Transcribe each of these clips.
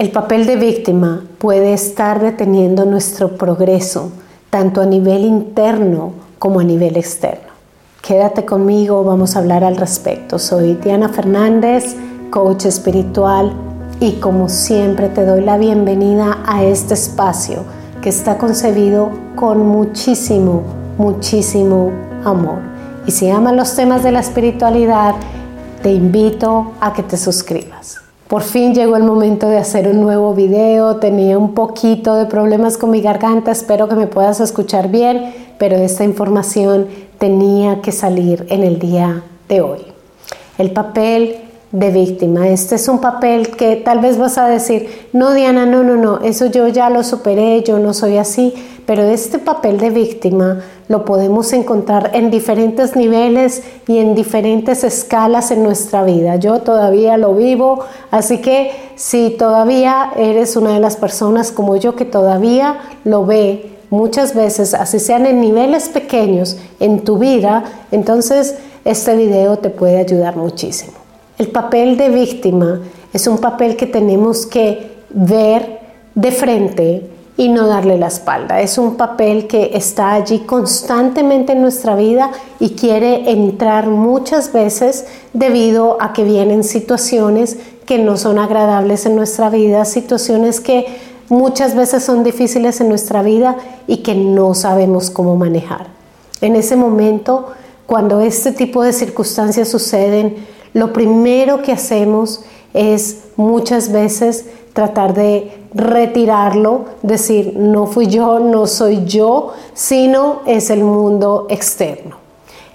El papel de víctima puede estar deteniendo nuestro progreso, tanto a nivel interno como a nivel externo. Quédate conmigo, vamos a hablar al respecto. Soy Diana Fernández, coach espiritual, y como siempre te doy la bienvenida a este espacio que está concebido con muchísimo, muchísimo amor. Y si amas los temas de la espiritualidad, te invito a que te suscribas. Por fin llegó el momento de hacer un nuevo video. Tenía un poquito de problemas con mi garganta. Espero que me puedas escuchar bien, pero esta información tenía que salir en el día de hoy. El papel de víctima. Este es un papel que tal vez vas a decir, no Diana, no, no, no, eso yo ya lo superé, yo no soy así, pero este papel de víctima lo podemos encontrar en diferentes niveles y en diferentes escalas en nuestra vida. Yo todavía lo vivo, así que si todavía eres una de las personas como yo que todavía lo ve muchas veces, así sean en niveles pequeños en tu vida, entonces este video te puede ayudar muchísimo. El papel de víctima es un papel que tenemos que ver de frente y no darle la espalda. Es un papel que está allí constantemente en nuestra vida y quiere entrar muchas veces debido a que vienen situaciones que no son agradables en nuestra vida, situaciones que muchas veces son difíciles en nuestra vida y que no sabemos cómo manejar. En ese momento, cuando este tipo de circunstancias suceden, lo primero que hacemos es muchas veces tratar de retirarlo, decir, no fui yo, no soy yo, sino es el mundo externo.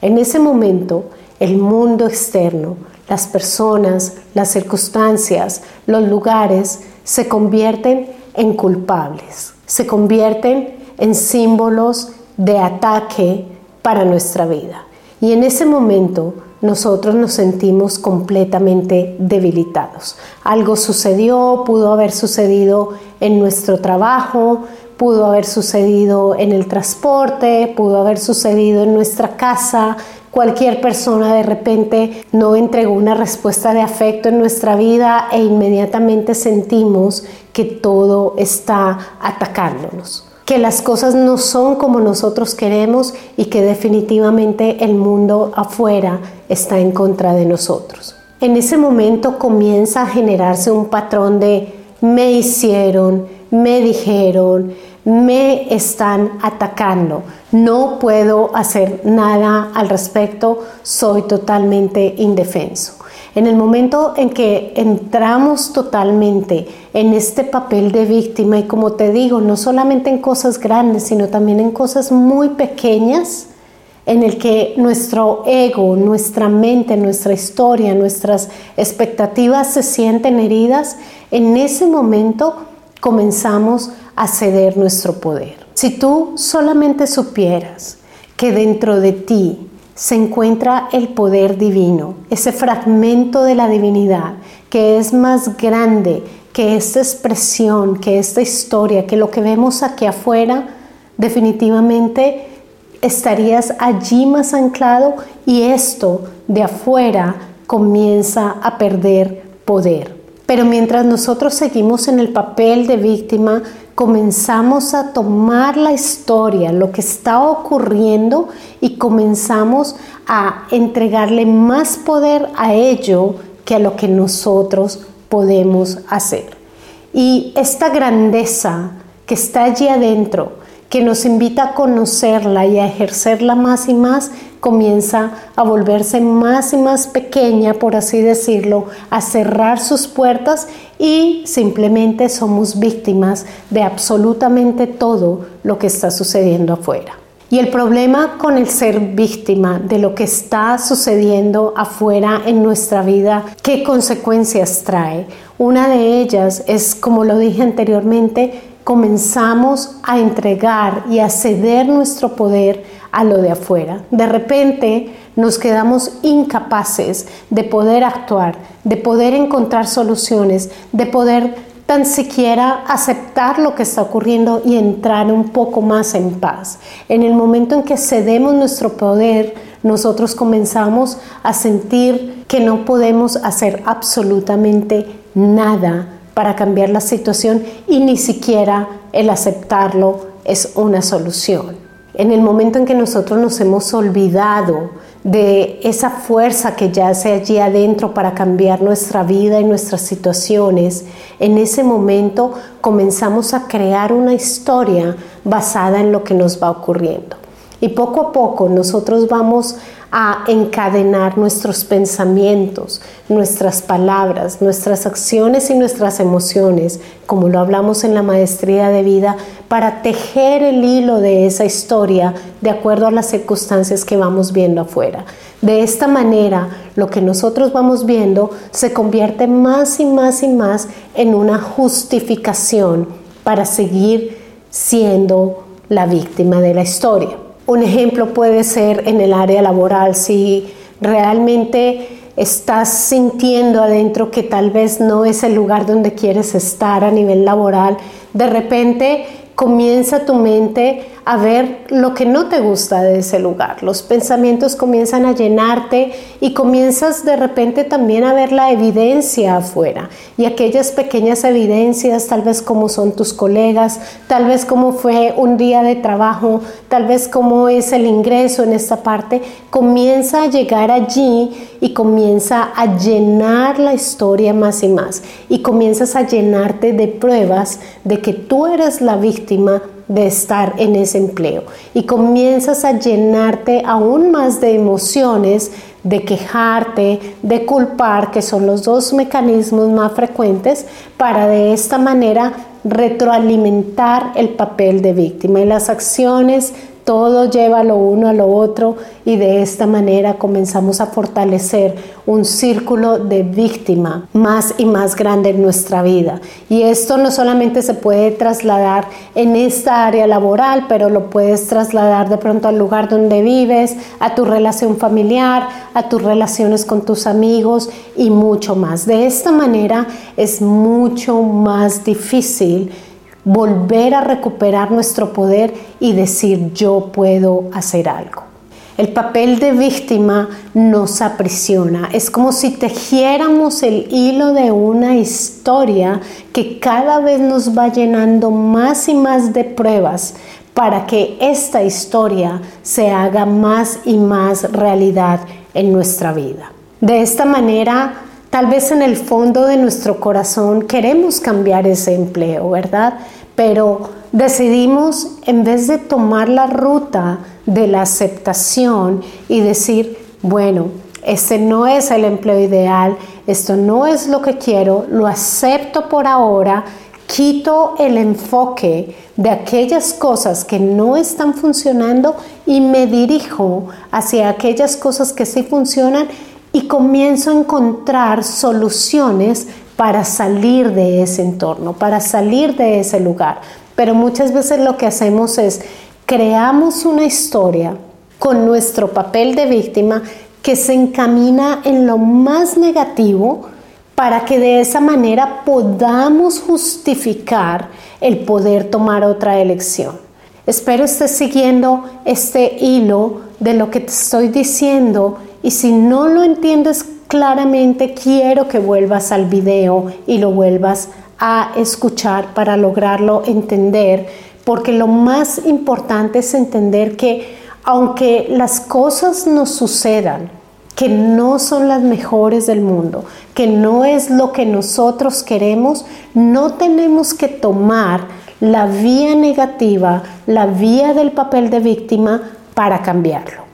En ese momento, el mundo externo, las personas, las circunstancias, los lugares se convierten en culpables, se convierten en símbolos de ataque para nuestra vida. Y en ese momento nosotros nos sentimos completamente debilitados. Algo sucedió, pudo haber sucedido en nuestro trabajo, pudo haber sucedido en el transporte, pudo haber sucedido en nuestra casa. Cualquier persona de repente no entregó una respuesta de afecto en nuestra vida e inmediatamente sentimos que todo está atacándonos que las cosas no son como nosotros queremos y que definitivamente el mundo afuera está en contra de nosotros. En ese momento comienza a generarse un patrón de me hicieron, me dijeron, me están atacando, no puedo hacer nada al respecto, soy totalmente indefenso. En el momento en que entramos totalmente en este papel de víctima y como te digo, no solamente en cosas grandes, sino también en cosas muy pequeñas, en el que nuestro ego, nuestra mente, nuestra historia, nuestras expectativas se sienten heridas, en ese momento comenzamos a ceder nuestro poder. Si tú solamente supieras que dentro de ti se encuentra el poder divino, ese fragmento de la divinidad que es más grande que esta expresión, que esta historia, que lo que vemos aquí afuera, definitivamente estarías allí más anclado y esto de afuera comienza a perder poder. Pero mientras nosotros seguimos en el papel de víctima, comenzamos a tomar la historia, lo que está ocurriendo y comenzamos a entregarle más poder a ello que a lo que nosotros podemos hacer. Y esta grandeza que está allí adentro, que nos invita a conocerla y a ejercerla más y más, comienza a volverse más y más pequeña, por así decirlo, a cerrar sus puertas y simplemente somos víctimas de absolutamente todo lo que está sucediendo afuera. Y el problema con el ser víctima de lo que está sucediendo afuera en nuestra vida, ¿qué consecuencias trae? Una de ellas es, como lo dije anteriormente, comenzamos a entregar y a ceder nuestro poder a lo de afuera. De repente nos quedamos incapaces de poder actuar, de poder encontrar soluciones, de poder tan siquiera aceptar lo que está ocurriendo y entrar un poco más en paz. En el momento en que cedemos nuestro poder, nosotros comenzamos a sentir que no podemos hacer absolutamente nada para cambiar la situación y ni siquiera el aceptarlo es una solución. En el momento en que nosotros nos hemos olvidado de esa fuerza que yace allí adentro para cambiar nuestra vida y nuestras situaciones, en ese momento comenzamos a crear una historia basada en lo que nos va ocurriendo. Y poco a poco nosotros vamos a encadenar nuestros pensamientos, nuestras palabras, nuestras acciones y nuestras emociones, como lo hablamos en la maestría de vida, para tejer el hilo de esa historia de acuerdo a las circunstancias que vamos viendo afuera. De esta manera, lo que nosotros vamos viendo se convierte más y más y más en una justificación para seguir siendo la víctima de la historia. Un ejemplo puede ser en el área laboral, si realmente estás sintiendo adentro que tal vez no es el lugar donde quieres estar a nivel laboral, de repente comienza tu mente a ver lo que no te gusta de ese lugar. Los pensamientos comienzan a llenarte y comienzas de repente también a ver la evidencia afuera. Y aquellas pequeñas evidencias, tal vez como son tus colegas, tal vez como fue un día de trabajo, tal vez como es el ingreso en esta parte, comienza a llegar allí y comienza a llenar la historia más y más. Y comienzas a llenarte de pruebas de que tú eres la víctima de estar en ese empleo. Y comienzas a llenarte aún más de emociones, de quejarte, de culpar, que son los dos mecanismos más frecuentes para de esta manera retroalimentar el papel de víctima. Y las acciones todo lleva lo uno a lo otro y de esta manera comenzamos a fortalecer un círculo de víctima más y más grande en nuestra vida. Y esto no solamente se puede trasladar en esta área laboral, pero lo puedes trasladar de pronto al lugar donde vives, a tu relación familiar, a tus relaciones con tus amigos y mucho más. De esta manera es mucho más difícil volver a recuperar nuestro poder y decir yo puedo hacer algo. El papel de víctima nos aprisiona. Es como si tejiéramos el hilo de una historia que cada vez nos va llenando más y más de pruebas para que esta historia se haga más y más realidad en nuestra vida. De esta manera, tal vez en el fondo de nuestro corazón queremos cambiar ese empleo, ¿verdad? Pero decidimos en vez de tomar la ruta de la aceptación y decir, bueno, este no es el empleo ideal, esto no es lo que quiero, lo acepto por ahora, quito el enfoque de aquellas cosas que no están funcionando y me dirijo hacia aquellas cosas que sí funcionan y comienzo a encontrar soluciones para salir de ese entorno, para salir de ese lugar. Pero muchas veces lo que hacemos es creamos una historia con nuestro papel de víctima que se encamina en lo más negativo para que de esa manera podamos justificar el poder tomar otra elección. Espero estés siguiendo este hilo de lo que te estoy diciendo y si no lo entiendes claramente quiero que vuelvas al video y lo vuelvas a escuchar para lograrlo entender, porque lo más importante es entender que aunque las cosas nos sucedan, que no son las mejores del mundo, que no es lo que nosotros queremos, no tenemos que tomar la vía negativa, la vía del papel de víctima para cambiarlo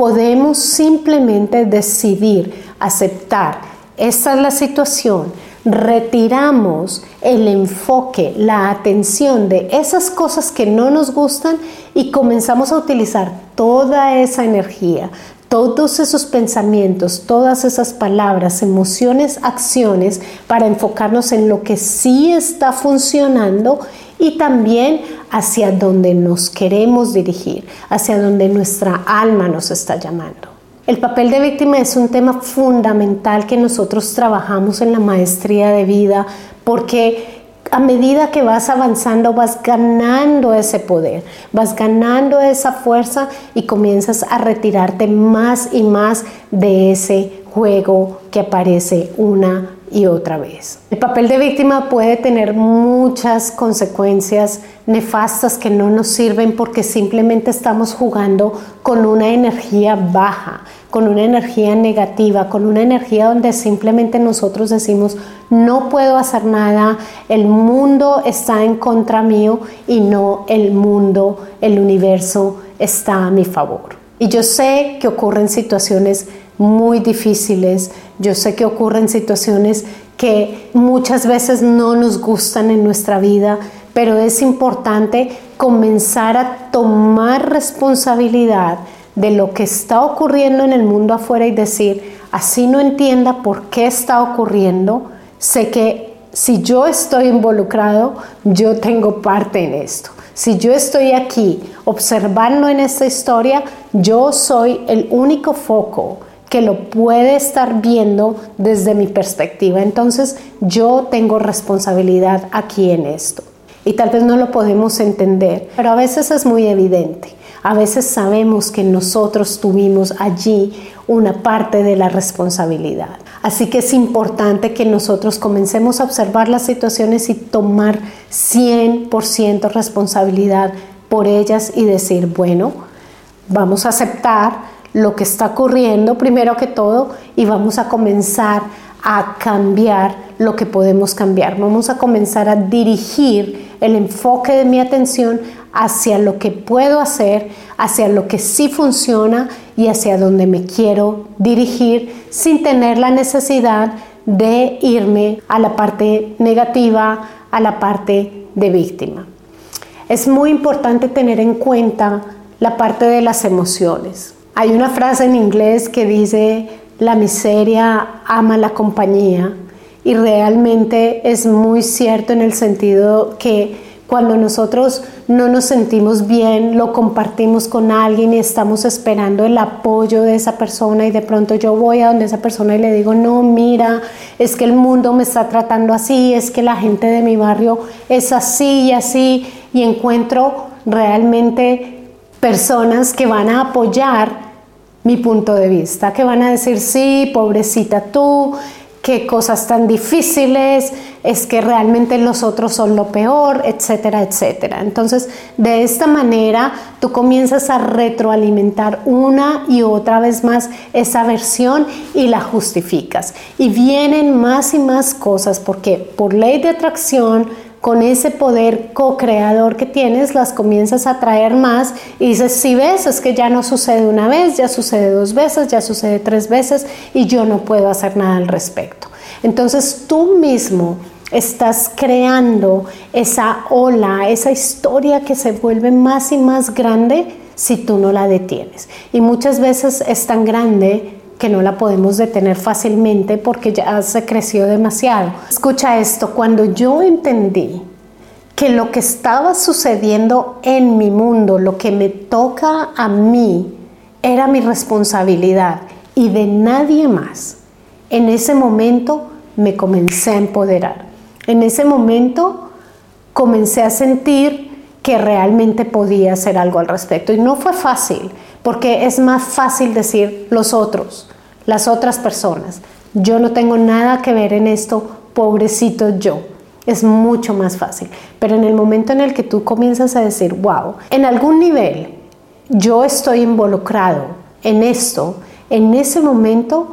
podemos simplemente decidir aceptar, esta es la situación, retiramos el enfoque, la atención de esas cosas que no nos gustan y comenzamos a utilizar toda esa energía, todos esos pensamientos, todas esas palabras, emociones, acciones para enfocarnos en lo que sí está funcionando y también hacia donde nos queremos dirigir, hacia donde nuestra alma nos está llamando. El papel de víctima es un tema fundamental que nosotros trabajamos en la maestría de vida porque a medida que vas avanzando vas ganando ese poder, vas ganando esa fuerza y comienzas a retirarte más y más de ese juego que aparece una y otra vez. El papel de víctima puede tener muchas consecuencias nefastas que no nos sirven porque simplemente estamos jugando con una energía baja, con una energía negativa, con una energía donde simplemente nosotros decimos, no puedo hacer nada, el mundo está en contra mío y no el mundo, el universo está a mi favor. Y yo sé que ocurren situaciones muy difíciles, yo sé que ocurren situaciones que muchas veces no nos gustan en nuestra vida, pero es importante comenzar a tomar responsabilidad de lo que está ocurriendo en el mundo afuera y decir, así no entienda por qué está ocurriendo, sé que si yo estoy involucrado, yo tengo parte en esto. Si yo estoy aquí observando en esta historia, yo soy el único foco que lo puede estar viendo desde mi perspectiva. Entonces yo tengo responsabilidad aquí en esto. Y tal vez no lo podemos entender, pero a veces es muy evidente. A veces sabemos que nosotros tuvimos allí una parte de la responsabilidad. Así que es importante que nosotros comencemos a observar las situaciones y tomar 100% responsabilidad por ellas y decir, bueno, vamos a aceptar lo que está ocurriendo primero que todo y vamos a comenzar a cambiar lo que podemos cambiar. Vamos a comenzar a dirigir el enfoque de mi atención hacia lo que puedo hacer, hacia lo que sí funciona y hacia donde me quiero dirigir sin tener la necesidad de irme a la parte negativa, a la parte de víctima. Es muy importante tener en cuenta la parte de las emociones. Hay una frase en inglés que dice, la miseria ama la compañía y realmente es muy cierto en el sentido que cuando nosotros no nos sentimos bien, lo compartimos con alguien y estamos esperando el apoyo de esa persona y de pronto yo voy a donde esa persona y le digo, no, mira, es que el mundo me está tratando así, es que la gente de mi barrio es así y así y encuentro realmente personas que van a apoyar mi punto de vista, que van a decir, sí, pobrecita tú, qué cosas tan difíciles, es que realmente los otros son lo peor, etcétera, etcétera. Entonces, de esta manera, tú comienzas a retroalimentar una y otra vez más esa versión y la justificas. Y vienen más y más cosas porque por ley de atracción, con ese poder co-creador que tienes, las comienzas a traer más y dices, si ves, es que ya no sucede una vez, ya sucede dos veces, ya sucede tres veces y yo no puedo hacer nada al respecto. Entonces tú mismo estás creando esa ola, esa historia que se vuelve más y más grande si tú no la detienes. Y muchas veces es tan grande que no la podemos detener fácilmente porque ya se creció demasiado. Escucha esto, cuando yo entendí que lo que estaba sucediendo en mi mundo, lo que me toca a mí, era mi responsabilidad y de nadie más, en ese momento me comencé a empoderar. En ese momento comencé a sentir que realmente podía hacer algo al respecto. Y no fue fácil, porque es más fácil decir los otros, las otras personas. Yo no tengo nada que ver en esto, pobrecito yo. Es mucho más fácil. Pero en el momento en el que tú comienzas a decir, wow, en algún nivel yo estoy involucrado en esto, en ese momento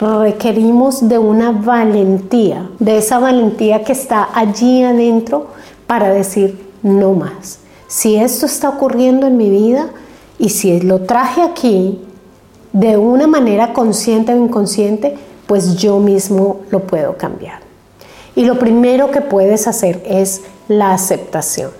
requerimos de una valentía, de esa valentía que está allí adentro para decir no más. Si esto está ocurriendo en mi vida y si lo traje aquí de una manera consciente o inconsciente, pues yo mismo lo puedo cambiar. Y lo primero que puedes hacer es la aceptación.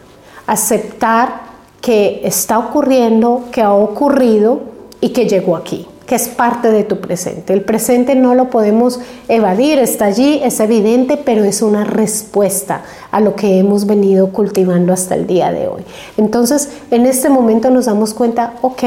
Aceptar que está ocurriendo, que ha ocurrido y que llegó aquí que es parte de tu presente. El presente no lo podemos evadir, está allí, es evidente, pero es una respuesta a lo que hemos venido cultivando hasta el día de hoy. Entonces, en este momento nos damos cuenta, ok,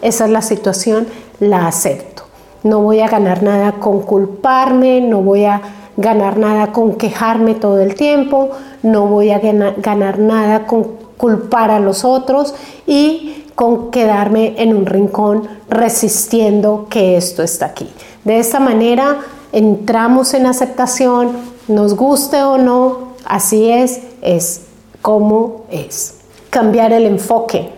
esa es la situación, la acepto. No voy a ganar nada con culparme, no voy a ganar nada con quejarme todo el tiempo, no voy a ganar, nada con culpar a los otros y con quedarme en un rincón resistiendo que esto está aquí. De esta manera entramos en aceptación, nos guste o no, así es, es como es. Cambiar el enfoque,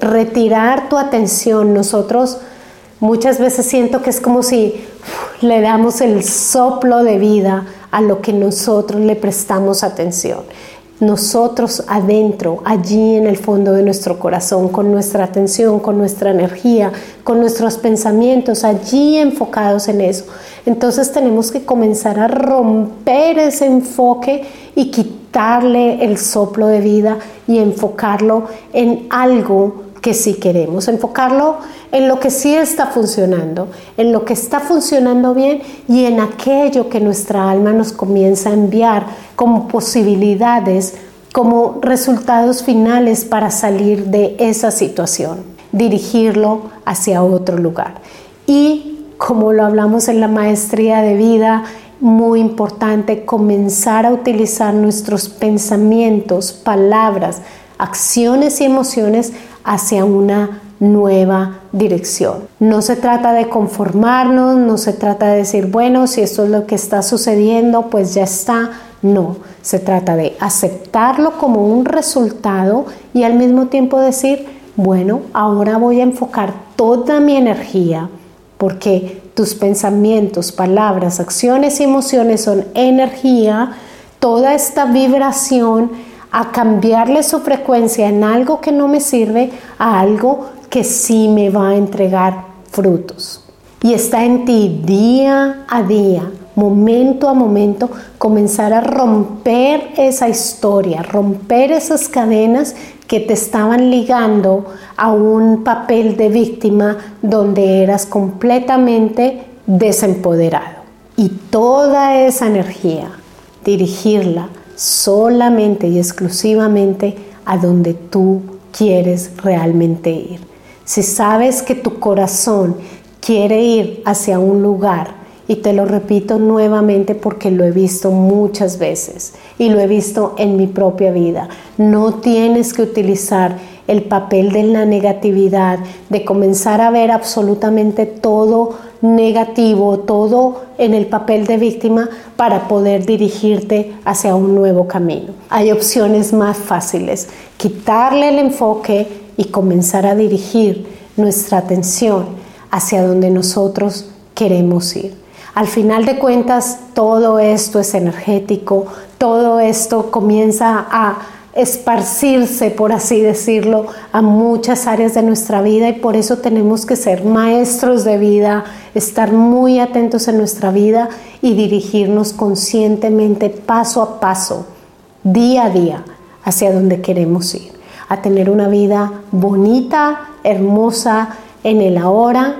retirar tu atención. Nosotros muchas veces siento que es como si le damos el soplo de vida a lo que nosotros le prestamos atención nosotros adentro, allí en el fondo de nuestro corazón, con nuestra atención, con nuestra energía, con nuestros pensamientos, allí enfocados en eso. Entonces tenemos que comenzar a romper ese enfoque y quitarle el soplo de vida y enfocarlo en algo que sí queremos, enfocarlo en lo que sí está funcionando, en lo que está funcionando bien y en aquello que nuestra alma nos comienza a enviar como posibilidades, como resultados finales para salir de esa situación, dirigirlo hacia otro lugar. Y como lo hablamos en la maestría de vida, muy importante comenzar a utilizar nuestros pensamientos, palabras, acciones y emociones hacia una nueva dirección. No se trata de conformarnos, no se trata de decir, bueno, si esto es lo que está sucediendo, pues ya está. No, se trata de aceptarlo como un resultado y al mismo tiempo decir, bueno, ahora voy a enfocar toda mi energía, porque tus pensamientos, palabras, acciones emociones son energía, toda esta vibración a cambiarle su frecuencia en algo que no me sirve a algo que sí me va a entregar frutos. Y está en ti día a día, momento a momento, comenzar a romper esa historia, romper esas cadenas que te estaban ligando a un papel de víctima donde eras completamente desempoderado. Y toda esa energía, dirigirla solamente y exclusivamente a donde tú quieres realmente ir. Si sabes que tu corazón quiere ir hacia un lugar, y te lo repito nuevamente porque lo he visto muchas veces y lo he visto en mi propia vida, no tienes que utilizar el papel de la negatividad, de comenzar a ver absolutamente todo negativo, todo en el papel de víctima para poder dirigirte hacia un nuevo camino. Hay opciones más fáciles, quitarle el enfoque y comenzar a dirigir nuestra atención hacia donde nosotros queremos ir. Al final de cuentas, todo esto es energético, todo esto comienza a esparcirse, por así decirlo, a muchas áreas de nuestra vida y por eso tenemos que ser maestros de vida, estar muy atentos en nuestra vida y dirigirnos conscientemente, paso a paso, día a día, hacia donde queremos ir, a tener una vida bonita, hermosa en el ahora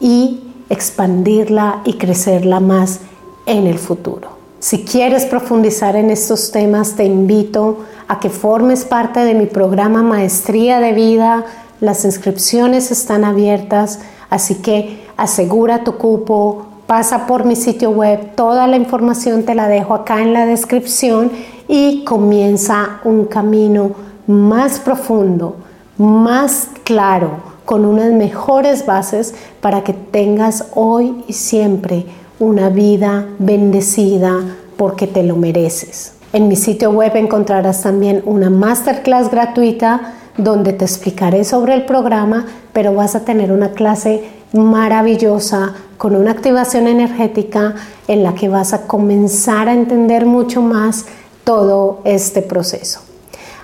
y expandirla y crecerla más en el futuro. Si quieres profundizar en estos temas, te invito a que formes parte de mi programa Maestría de Vida. Las inscripciones están abiertas, así que asegura tu cupo, pasa por mi sitio web, toda la información te la dejo acá en la descripción y comienza un camino más profundo, más claro, con unas mejores bases para que tengas hoy y siempre una vida bendecida porque te lo mereces. En mi sitio web encontrarás también una masterclass gratuita donde te explicaré sobre el programa, pero vas a tener una clase maravillosa con una activación energética en la que vas a comenzar a entender mucho más todo este proceso.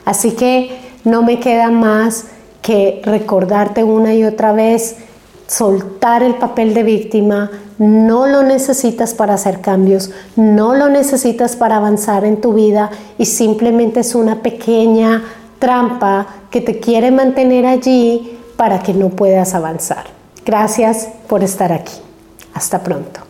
Así que no me queda más que recordarte una y otra vez soltar el papel de víctima, no lo necesitas para hacer cambios, no lo necesitas para avanzar en tu vida y simplemente es una pequeña trampa que te quiere mantener allí para que no puedas avanzar. Gracias por estar aquí. Hasta pronto.